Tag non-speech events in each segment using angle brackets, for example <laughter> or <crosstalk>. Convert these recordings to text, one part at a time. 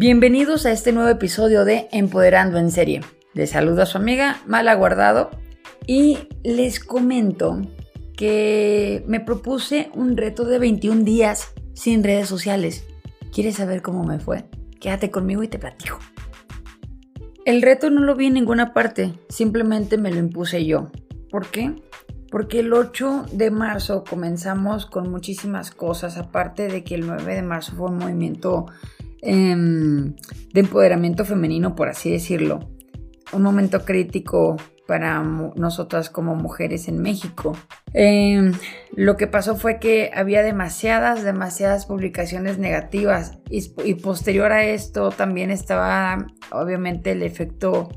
Bienvenidos a este nuevo episodio de Empoderando en Serie. Les saluda su amiga Mala Guardado y les comento que me propuse un reto de 21 días sin redes sociales. ¿Quieres saber cómo me fue? Quédate conmigo y te platico. El reto no lo vi en ninguna parte, simplemente me lo impuse yo. ¿Por qué? Porque el 8 de marzo comenzamos con muchísimas cosas, aparte de que el 9 de marzo fue un movimiento em, de empoderamiento femenino, por así decirlo. Un momento crítico para nosotras como mujeres en México. Em, lo que pasó fue que había demasiadas, demasiadas publicaciones negativas y, y, posterior a esto también estaba obviamente el efecto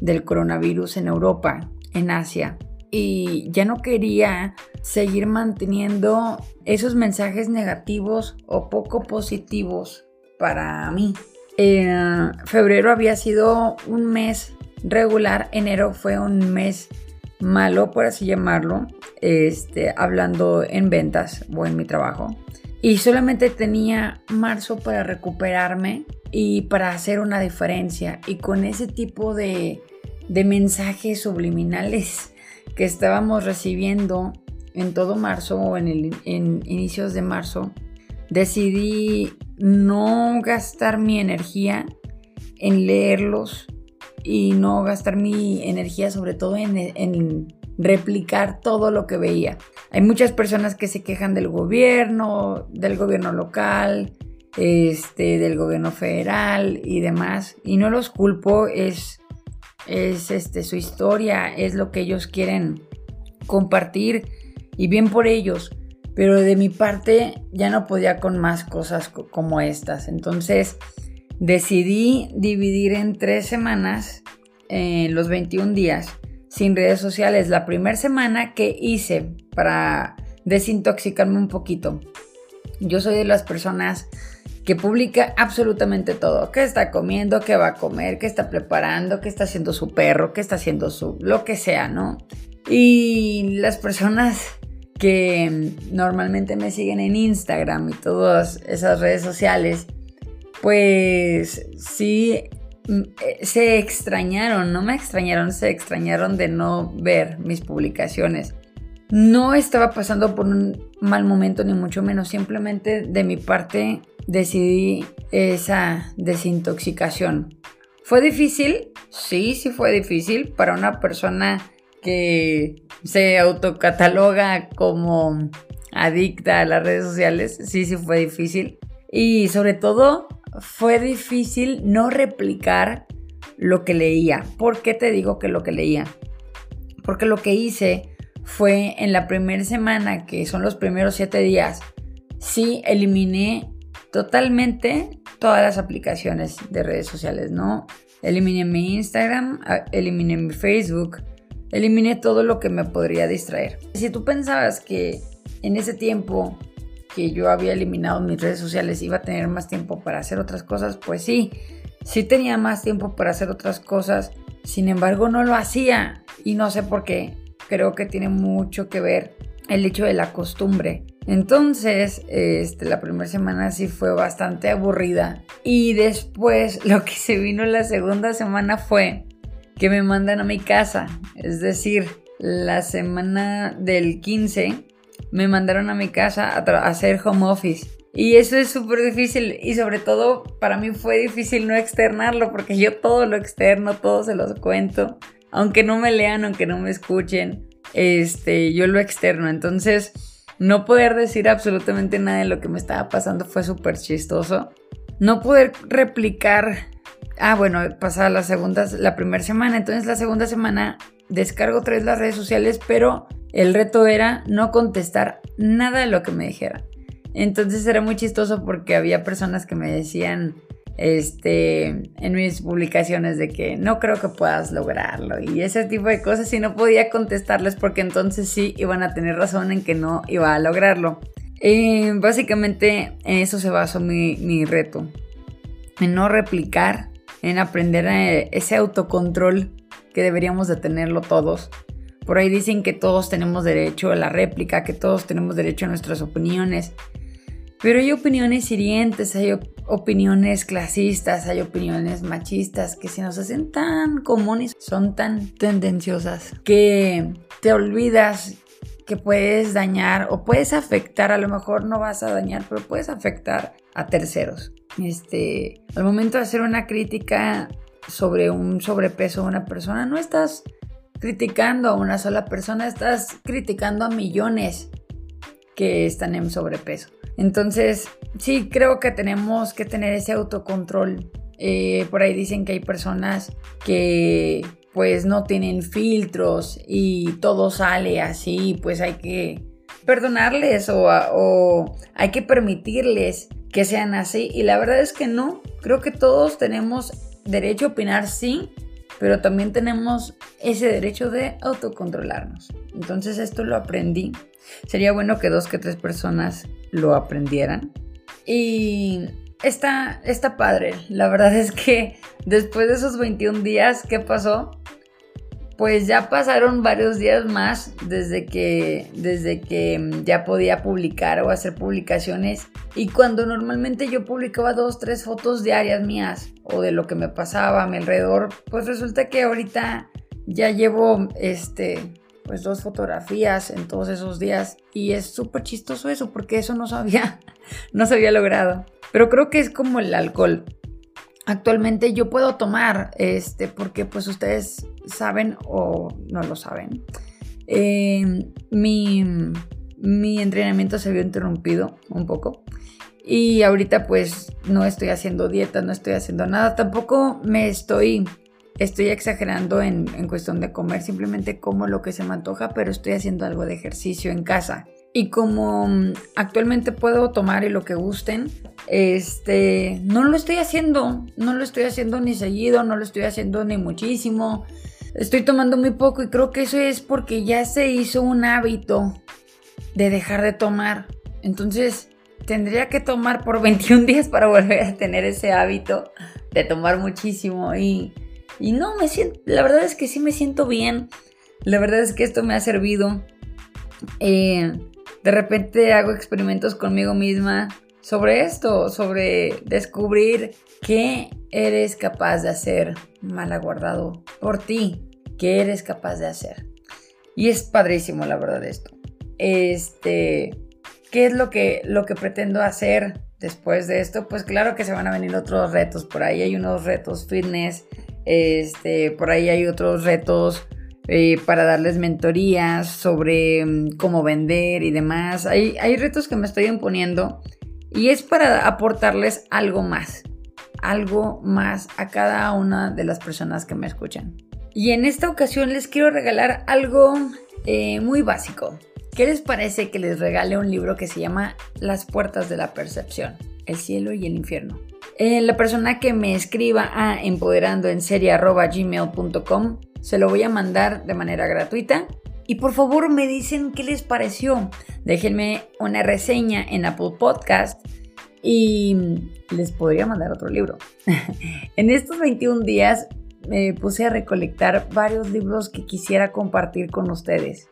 del coronavirus en Europa, en Asia. Y ya no quería seguir manteniendo esos mensajes negativos o poco positivos para mí. Eh, febrero había sido un mes regular, enero fue un mes malo, por así llamarlo, este, hablando en ventas o en mi trabajo. Y solamente tenía marzo para recuperarme y para hacer una diferencia. Y con ese tipo de, de mensajes subliminales que estábamos recibiendo en todo marzo o en, el, en inicios de marzo, decidí no gastar mi energía en leerlos y no gastar mi energía sobre todo en, replicar todo lo que veía. Hay muchas personas que se quejan del gobierno, del gobierno local, este, del gobierno federal y demás. Y no los culpo, es, es este, su historia, es lo que ellos quieren compartir y bien por ellos. Pero de mi parte ya no podía con más cosas como estas. Entonces, decidí dividir en tres semanas eh, los 21 días sin redes sociales. La primera semana que hice para desintoxicarme un poquito. Yo soy de las personas que publica absolutamente todo. ¿Qué está comiendo? ¿Qué va a comer? ¿Qué está preparando? ¿Qué está haciendo su perro? ¿Qué está haciendo su... lo que sea, ¿no? Y las personas que normalmente me siguen en Instagram y todas esas redes sociales, pues sí mm, eh, se extrañaron, no me extrañaron, se extrañaron de no ver mis publicaciones. No estaba pasando por un mal momento, ni mucho menos, simplemente de mi parte decidí esa desintoxicación. ¿Fue difícil? Sí, sí fue difícil para una persona que se autocataloga como adicta a las redes sociales. Sí, sí fue difícil. Y sobre todo fue difícil no replicar lo que leía. ¿Por qué te digo que lo que leía? Porque lo que hice fue en la primera semana, que son los primeros siete días, sí eliminé totalmente todas las aplicaciones de redes sociales, ¿no? Eliminé mi Instagram, eliminé mi Facebook, eliminé todo lo que me podría distraer. Si tú pensabas que en ese tiempo que yo había eliminado mis redes sociales iba a tener más tiempo para hacer otras cosas, pues sí, sí tenía más tiempo para hacer otras cosas, sin embargo no lo hacía y no sé por qué. Creo que tiene mucho que ver el hecho de la costumbre. Entonces, este, la primera semana sí fue bastante aburrida. Y después <laughs> lo que se vino la segunda semana fue que me mandan a mi casa. Es decir, la semana del 15 me mandaron a mi casa a, hacer home office. Y eso es súper difícil y sobre todo para mí fue difícil no externarlo porque yo todo lo externo, todo se los cuento. Aunque no me lean, aunque no me escuchen, este, yo lo externo. Entonces, no poder decir absolutamente nada de lo que me estaba pasando fue súper chistoso. No poder replicar Ah, bueno, pasada la segunda, la primera semana. Entonces la segunda semana descargo vez las redes sociales, pero el reto era no contestar nada de lo que me dijera. Entonces era muy chistoso porque había personas que me decían este, en mis publicaciones de que no creo que puedas lograrlo y ese tipo de cosas y no podía contestarles porque entonces sí iban a tener razón en que no iba a lograrlo. Eh, básicamente en eso se basó mi, mi reto, en no replicar en aprender eh, ese autocontrol que deberíamos de tenerlo todos. Por ahí dicen que todos tenemos derecho a la réplica, que todos tenemos derecho a nuestras opiniones. Pero hay opiniones hirientes, hay opiniones clasistas, hay opiniones machistas que se nos hacen tan comunes, son tan tendenciosas, que te olvidas que puedes dañar o puedes afectar, a lo mejor no vas a dañar, pero puedes afectar a terceros. Este, al momento de hacer una crítica sobre un sobrepeso de una persona, no estás criticando a una sola persona, estás criticando a millones que están en sobrepeso. Entonces, sí, creo que tenemos que tener ese autocontrol. Eh, por ahí dicen que hay personas que pues no tienen filtros y todo sale así, pues hay que perdonarles o, hay que permitirles que sean así. Y la verdad es que no, creo que todos tenemos derecho a opinar, sí, pero también tenemos ese derecho de autocontrolarnos. Entonces esto lo aprendí. Sería bueno que dos que tres personas lo aprendieran. Y está, está padre. La verdad es que después de esos 21 días, ¿qué pasó? Pues ya pasaron varios días más desde que, desde que ya podía publicar o hacer publicaciones. Y cuando normalmente yo publicaba dos, tres fotos diarias mías o de lo que me pasaba a mi alrededor, pues resulta que ahorita ya llevo este pues dos fotografías en todos esos días y es súper chistoso eso porque eso no sabía, <laughs> no se había logrado. Pero creo que es como el alcohol. Actualmente yo puedo tomar, este, porque pues ustedes saben o no lo saben. Eh, mi, mi entrenamiento se vio interrumpido un poco. Y ahorita pues no estoy haciendo dieta, no estoy haciendo nada. Tampoco me estoy estoy exagerando en, cuestión de comer, simplemente como lo que se me antoja, pero estoy haciendo algo de ejercicio en casa. Y como mm, actualmente puedo tomar y lo que gusten, este, no lo estoy haciendo, no lo estoy haciendo ni seguido, no lo estoy haciendo ni muchísimo. Estoy tomando muy poco y creo que eso es porque ya se hizo un hábito de dejar de tomar. Entonces, tendría que tomar por <laughs> 21 días para volver a tener ese hábito de tomar muchísimo y y no, me siento, la verdad es que sí me siento bien. La verdad es que esto me ha servido. Eh, de repente hago experimentos conmigo misma sobre esto, sobre descubrir qué eres capaz de hacer mal aguardado por ti, qué eres capaz de hacer. Y es padrísimo, la verdad, esto. Este, ¿qué es lo que, lo que pretendo hacer después de esto? Pues claro que se van a venir otros retos. Por ahí hay unos retos fitness este, por ahí hay otros retos eh, para darles mentorías sobre mm, cómo vender y demás. Hay, hay retos que me estoy imponiendo y es para aportarles algo más, algo más a cada una de las personas que me escuchan. Y en esta ocasión les quiero regalar algo eh, muy básico. ¿Qué les parece que les regale un libro que se llama Las puertas de la percepción? El cielo y el infierno. Eh, la persona que me escriba a empoderandoenserie.gmail.com se lo voy a mandar de manera gratuita. Y por favor me dicen qué les pareció. Déjenme una reseña en Apple Podcast y les podría mandar otro libro. <laughs> en estos 21 días me puse a recolectar varios libros que quisiera compartir con ustedes.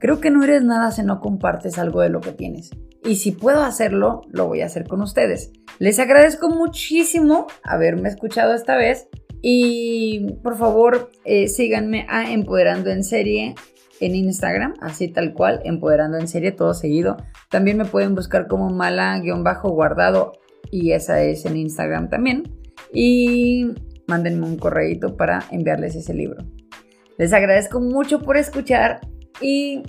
Creo que no eres nada si no compartes algo de lo que tienes. Y si puedo hacerlo, lo voy a hacer con ustedes. Les agradezco muchísimo haberme escuchado esta vez y por favor eh, síganme a Empoderando en Serie en Instagram, así tal cual, Empoderando en Serie, todo seguido. También me pueden buscar como mala-guardado y esa es en Instagram también. Y mándenme un correíto para enviarles ese libro. Les agradezco mucho por escuchar y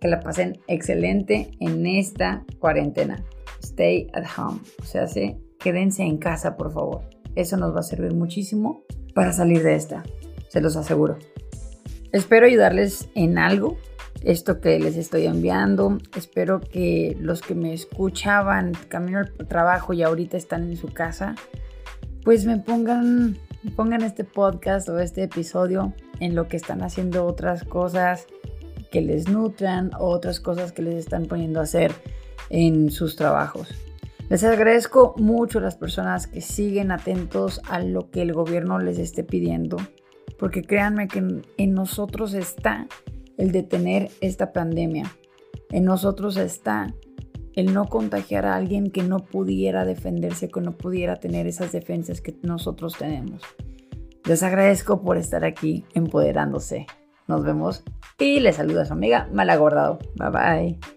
que la pasen excelente en esta cuarentena. Stay at home, o sea, sí, quédense en casa, por favor. Eso nos va a servir muchísimo para salir de esta, se los aseguro. Espero ayudarles en algo, esto que les estoy enviando. Espero que los que me escuchaban camino al trabajo y ahorita están en su casa, pues me pongan, pongan este podcast o este episodio en lo que están haciendo otras cosas que les nutran o otras cosas que les están poniendo a hacer en sus trabajos. Les agradezco mucho a las personas que siguen atentos a lo que el gobierno les esté pidiendo, porque créanme que en, nosotros está el detener esta pandemia. En nosotros está el no contagiar a alguien que no pudiera defenderse, que no pudiera tener esas defensas que nosotros tenemos. Les agradezco por estar aquí empoderándose. Nos vemos y les saluda su amiga Malagordado. Bye bye.